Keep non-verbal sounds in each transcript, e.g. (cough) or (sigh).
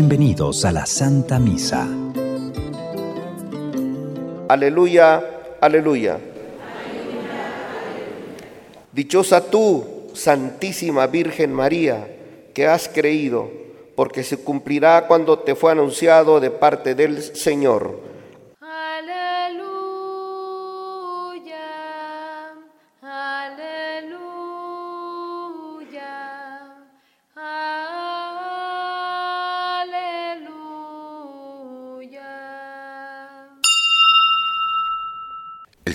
Bienvenidos a la Santa Misa. Aleluya, aleluya. Dichosa tú, Santísima Virgen María, que has creído, porque se cumplirá cuando te fue anunciado de parte del Señor.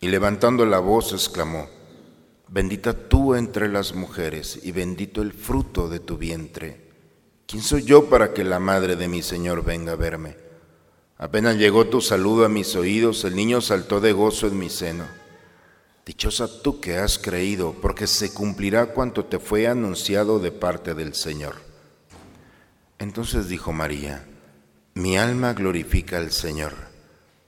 y levantando la voz exclamó, Bendita tú entre las mujeres y bendito el fruto de tu vientre. ¿Quién soy yo para que la madre de mi Señor venga a verme? Apenas llegó tu saludo a mis oídos, el niño saltó de gozo en mi seno. Dichosa tú que has creído, porque se cumplirá cuanto te fue anunciado de parte del Señor. Entonces dijo María, mi alma glorifica al Señor,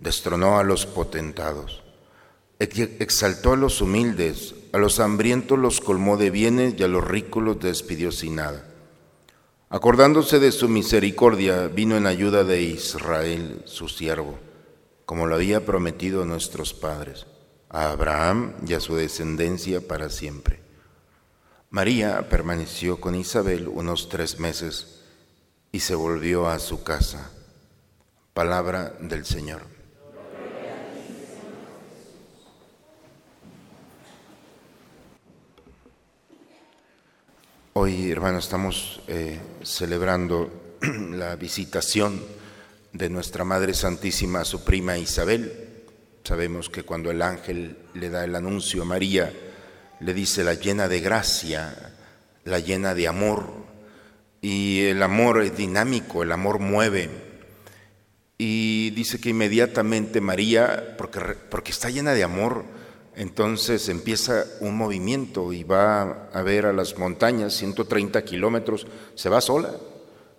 destronó a los potentados, exaltó a los humildes, a los hambrientos los colmó de bienes y a los ricos los despidió sin nada. Acordándose de su misericordia, vino en ayuda de Israel, su siervo, como lo había prometido a nuestros padres, a Abraham y a su descendencia para siempre. María permaneció con Isabel unos tres meses y se volvió a su casa. Palabra del Señor. Hoy, hermanos, estamos eh, celebrando (clears throat) la visitación de nuestra Madre Santísima a su prima Isabel. Sabemos que cuando el ángel le da el anuncio a María, le dice la llena de gracia, la llena de amor. Y el amor es dinámico, el amor mueve. Y dice que inmediatamente María, porque, porque está llena de amor, entonces empieza un movimiento y va a ver a las montañas, 130 kilómetros, se va sola,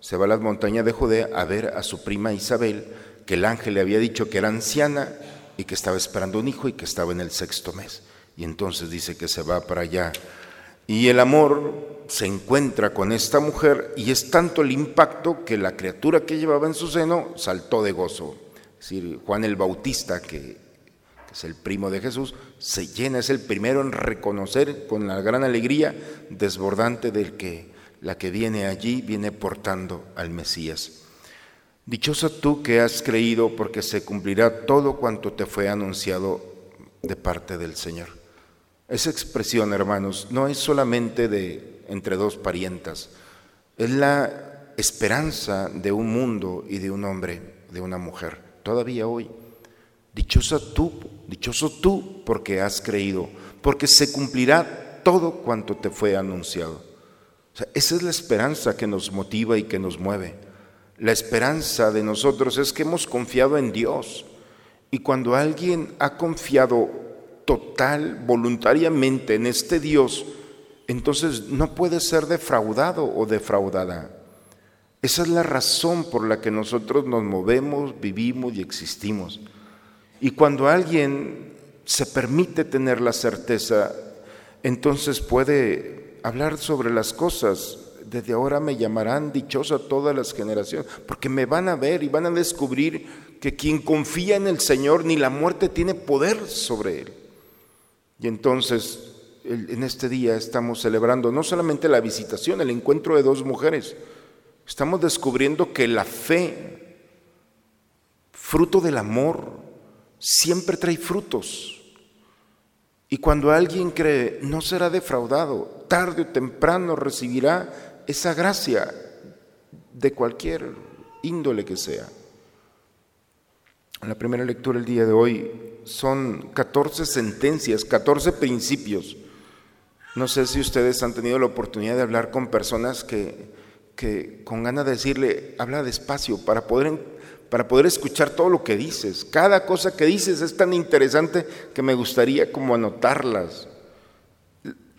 se va a las montañas de Judea a ver a su prima Isabel, que el ángel le había dicho que era anciana y que estaba esperando un hijo y que estaba en el sexto mes. Y entonces dice que se va para allá. Y el amor se encuentra con esta mujer y es tanto el impacto que la criatura que llevaba en su seno saltó de gozo. Es decir, Juan el Bautista, que es el primo de Jesús, se llena, es el primero en reconocer con la gran alegría desbordante del que la que viene allí viene portando al Mesías. Dichosa tú que has creído porque se cumplirá todo cuanto te fue anunciado de parte del Señor. Esa expresión, hermanos, no es solamente de entre dos parientas, es la esperanza de un mundo y de un hombre, de una mujer, todavía hoy. Dichosa tú, dichoso tú porque has creído, porque se cumplirá todo cuanto te fue anunciado. Esa es la esperanza que nos motiva y que nos mueve. La esperanza de nosotros es que hemos confiado en Dios. Y cuando alguien ha confiado total, voluntariamente en este Dios, entonces no puede ser defraudado o defraudada. Esa es la razón por la que nosotros nos movemos, vivimos y existimos. Y cuando alguien se permite tener la certeza, entonces puede hablar sobre las cosas. Desde ahora me llamarán dichosa todas las generaciones, porque me van a ver y van a descubrir que quien confía en el Señor ni la muerte tiene poder sobre él. Y entonces en este día estamos celebrando no solamente la visitación, el encuentro de dos mujeres, estamos descubriendo que la fe fruto del amor siempre trae frutos. Y cuando alguien cree, no será defraudado, tarde o temprano recibirá esa gracia de cualquier índole que sea. La primera lectura el día de hoy son 14 sentencias, 14 principios. No sé si ustedes han tenido la oportunidad de hablar con personas que, que con ganas de decirle, habla despacio para poder para poder escuchar todo lo que dices. Cada cosa que dices es tan interesante que me gustaría como anotarlas.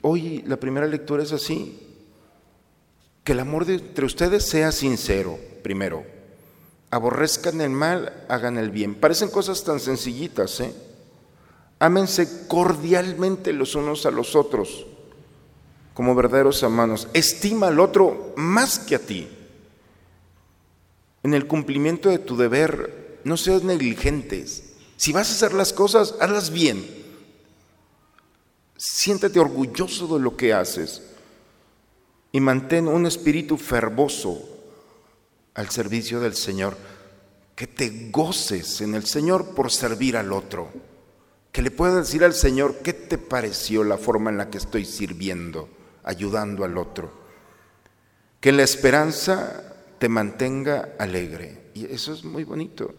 Hoy la primera lectura es así. Que el amor entre ustedes sea sincero, primero. Aborrezcan el mal, hagan el bien. Parecen cosas tan sencillitas, ¿eh? Ámense cordialmente los unos a los otros, como verdaderos hermanos. Estima al otro más que a ti. En el cumplimiento de tu deber, no seas negligentes. Si vas a hacer las cosas, hazlas bien. Siéntete orgulloso de lo que haces y mantén un espíritu fervoso al servicio del Señor. Que te goces en el Señor por servir al otro. Que le puedas decir al Señor, ¿qué te pareció la forma en la que estoy sirviendo, ayudando al otro? Que la esperanza te mantenga alegre. Y eso es muy bonito.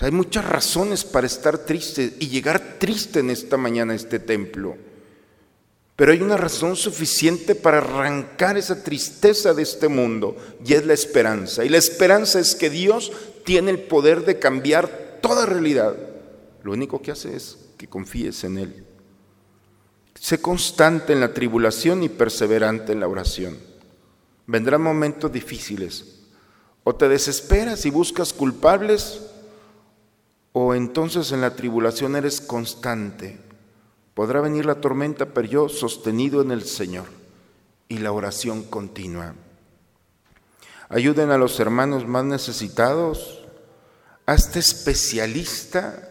hay muchas razones para estar triste y llegar triste en esta mañana a este templo. Pero hay una razón suficiente para arrancar esa tristeza de este mundo y es la esperanza. Y la esperanza es que Dios tiene el poder de cambiar toda realidad. Lo único que hace es que confíes en Él. Sé constante en la tribulación y perseverante en la oración. Vendrán momentos difíciles. O te desesperas y buscas culpables, o entonces en la tribulación eres constante. Podrá venir la tormenta, pero yo sostenido en el Señor y la oración continua. Ayuden a los hermanos más necesitados. Hazte especialista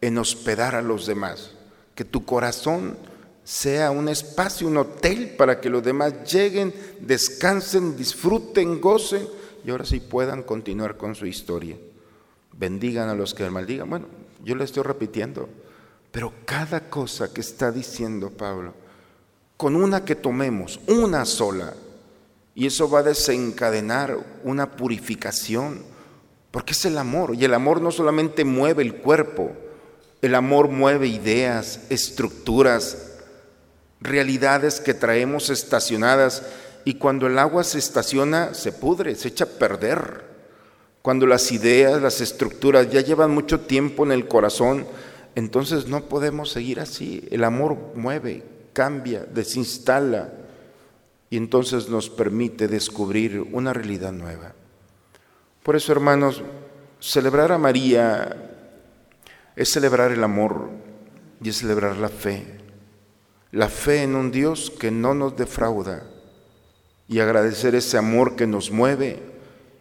en hospedar a los demás. Que tu corazón sea un espacio, un hotel para que los demás lleguen, descansen, disfruten, gocen y ahora sí puedan continuar con su historia. Bendigan a los que maldigan. Bueno, yo le estoy repitiendo, pero cada cosa que está diciendo Pablo, con una que tomemos, una sola, y eso va a desencadenar una purificación, porque es el amor, y el amor no solamente mueve el cuerpo, el amor mueve ideas, estructuras, realidades que traemos estacionadas y cuando el agua se estaciona se pudre, se echa a perder. Cuando las ideas, las estructuras ya llevan mucho tiempo en el corazón, entonces no podemos seguir así. El amor mueve, cambia, desinstala y entonces nos permite descubrir una realidad nueva. Por eso, hermanos, celebrar a María es celebrar el amor y es celebrar la fe la fe en un Dios que no nos defrauda y agradecer ese amor que nos mueve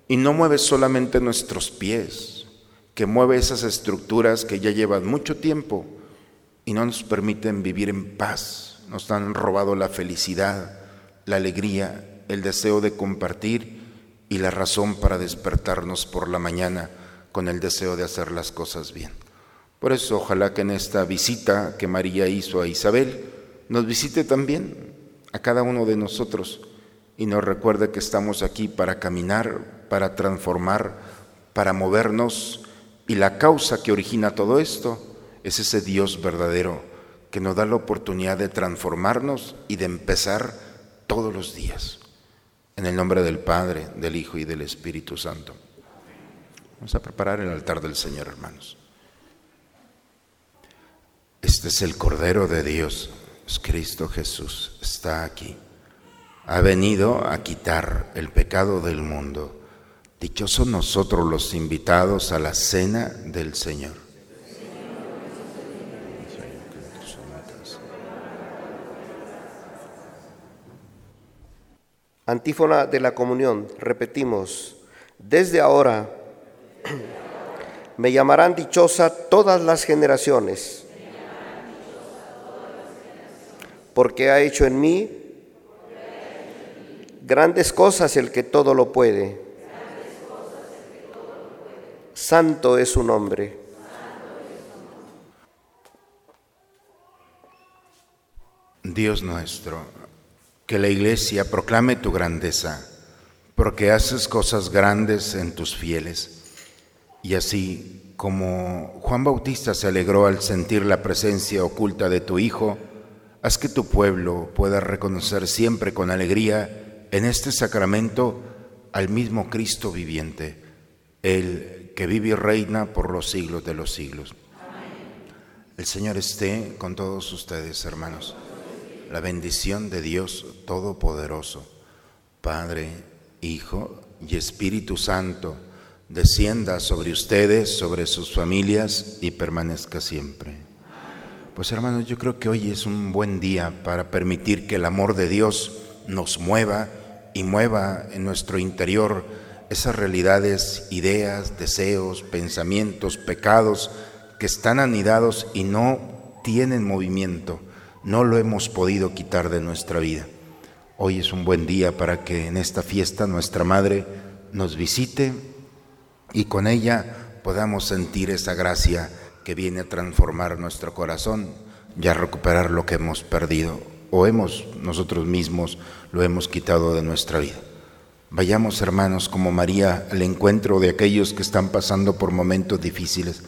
y no mueve solamente nuestros pies, que mueve esas estructuras que ya llevan mucho tiempo y no nos permiten vivir en paz, nos han robado la felicidad, la alegría, el deseo de compartir y la razón para despertarnos por la mañana con el deseo de hacer las cosas bien. Por eso ojalá que en esta visita que María hizo a Isabel, nos visite también a cada uno de nosotros y nos recuerde que estamos aquí para caminar, para transformar, para movernos y la causa que origina todo esto es ese Dios verdadero que nos da la oportunidad de transformarnos y de empezar todos los días. En el nombre del Padre, del Hijo y del Espíritu Santo. Vamos a preparar el altar del Señor, hermanos. Este es el Cordero de Dios Cristo Jesús está aquí. Ha venido a quitar el pecado del mundo. Dichosos nosotros los invitados a la cena del Señor. Antífona de la comunión, repetimos, desde ahora (clears throat) me llamarán dichosa todas las generaciones porque ha hecho en mí grandes cosas el que todo lo puede. Santo es su nombre. Dios nuestro, que la iglesia proclame tu grandeza, porque haces cosas grandes en tus fieles. Y así como Juan Bautista se alegró al sentir la presencia oculta de tu Hijo, haz que tu pueblo pueda reconocer siempre con alegría en este sacramento al mismo Cristo viviente, el que vive y reina por los siglos de los siglos. El Señor esté con todos ustedes, hermanos la bendición de Dios Todopoderoso, Padre, Hijo y Espíritu Santo, descienda sobre ustedes, sobre sus familias y permanezca siempre. Pues hermanos, yo creo que hoy es un buen día para permitir que el amor de Dios nos mueva y mueva en nuestro interior esas realidades, ideas, deseos, pensamientos, pecados que están anidados y no tienen movimiento no lo hemos podido quitar de nuestra vida. Hoy es un buen día para que en esta fiesta nuestra Madre nos visite y con ella podamos sentir esa gracia que viene a transformar nuestro corazón y a recuperar lo que hemos perdido o hemos nosotros mismos lo hemos quitado de nuestra vida. Vayamos hermanos como María al encuentro de aquellos que están pasando por momentos difíciles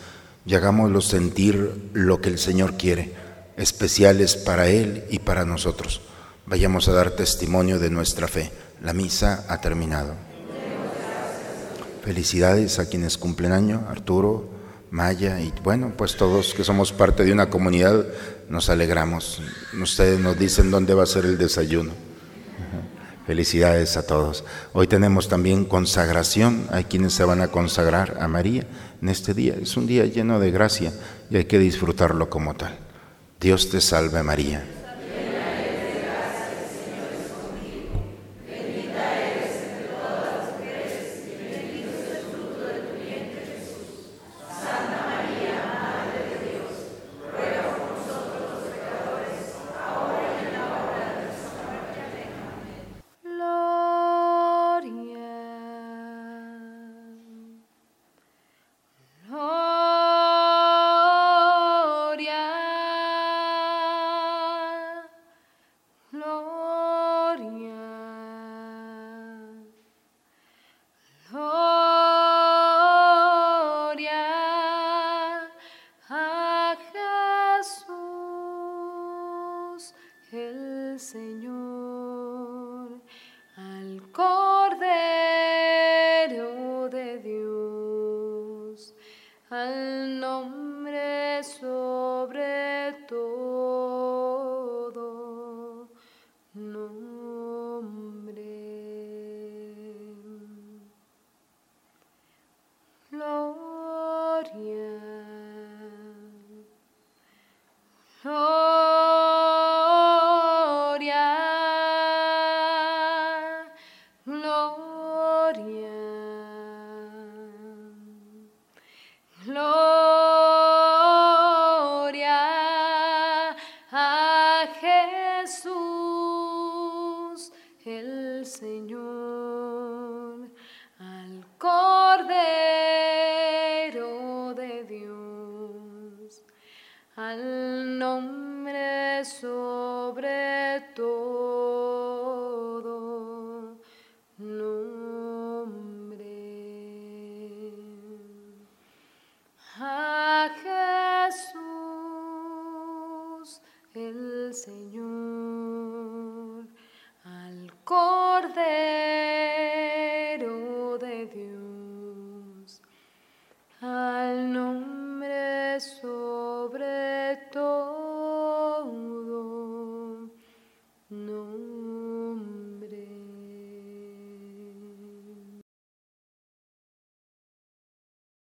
y hagámoslos sentir lo que el Señor quiere especiales para Él y para nosotros. Vayamos a dar testimonio de nuestra fe. La misa ha terminado. Felicidades a quienes cumplen año, Arturo, Maya y bueno, pues todos que somos parte de una comunidad nos alegramos. Ustedes nos dicen dónde va a ser el desayuno. Felicidades a todos. Hoy tenemos también consagración. Hay quienes se van a consagrar a María en este día. Es un día lleno de gracia y hay que disfrutarlo como tal. Dios te salve María. Al nombre su